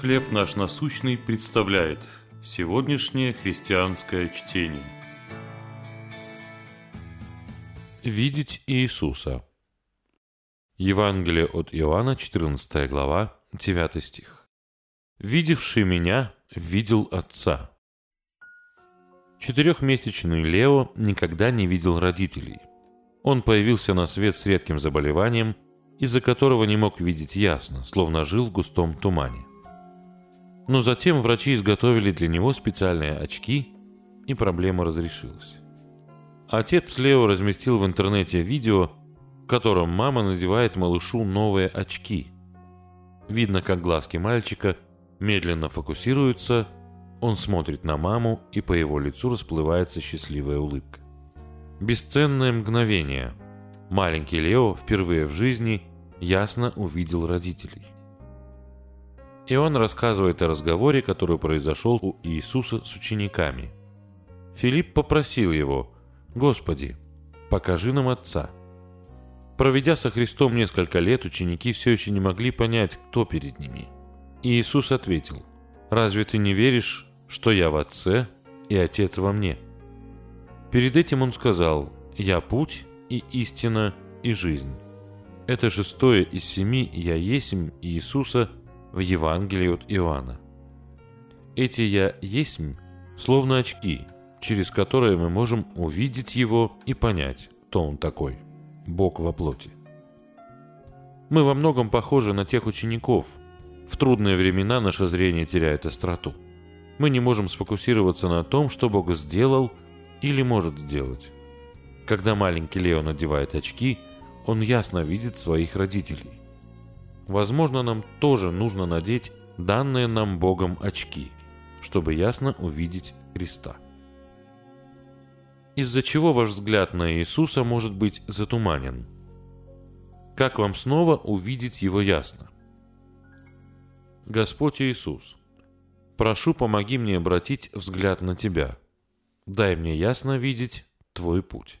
«Хлеб наш насущный» представляет сегодняшнее христианское чтение. Видеть Иисуса. Евангелие от Иоанна, 14 глава, 9 стих. «Видевший меня, видел Отца». Четырехмесячный Лео никогда не видел родителей. Он появился на свет с редким заболеванием, из-за которого не мог видеть ясно, словно жил в густом тумане. Но затем врачи изготовили для него специальные очки, и проблема разрешилась. Отец Лео разместил в интернете видео, в котором мама надевает малышу новые очки. Видно, как глазки мальчика медленно фокусируются, он смотрит на маму, и по его лицу расплывается счастливая улыбка. Бесценное мгновение. Маленький Лео впервые в жизни ясно увидел родителей. И он рассказывает о разговоре, который произошел у Иисуса с учениками. Филипп попросил его, «Господи, покажи нам Отца». Проведя со Христом несколько лет, ученики все еще не могли понять, кто перед ними. И Иисус ответил, «Разве ты не веришь, что я в Отце и Отец во мне?» Перед этим он сказал, «Я путь и истина и жизнь». Это шестое из семи «Я есмь» Иисуса – в Евангелии от Иоанна. Эти «я есмь» словно очки, через которые мы можем увидеть его и понять, кто он такой – Бог во плоти. Мы во многом похожи на тех учеников. В трудные времена наше зрение теряет остроту. Мы не можем сфокусироваться на том, что Бог сделал или может сделать. Когда маленький Лео надевает очки, он ясно видит своих родителей. Возможно, нам тоже нужно надеть данные нам Богом очки, чтобы ясно увидеть Христа. Из-за чего ваш взгляд на Иисуса может быть затуманен? Как вам снова увидеть Его ясно? Господь Иисус, прошу, помоги мне обратить взгляд на Тебя. Дай мне ясно видеть Твой путь.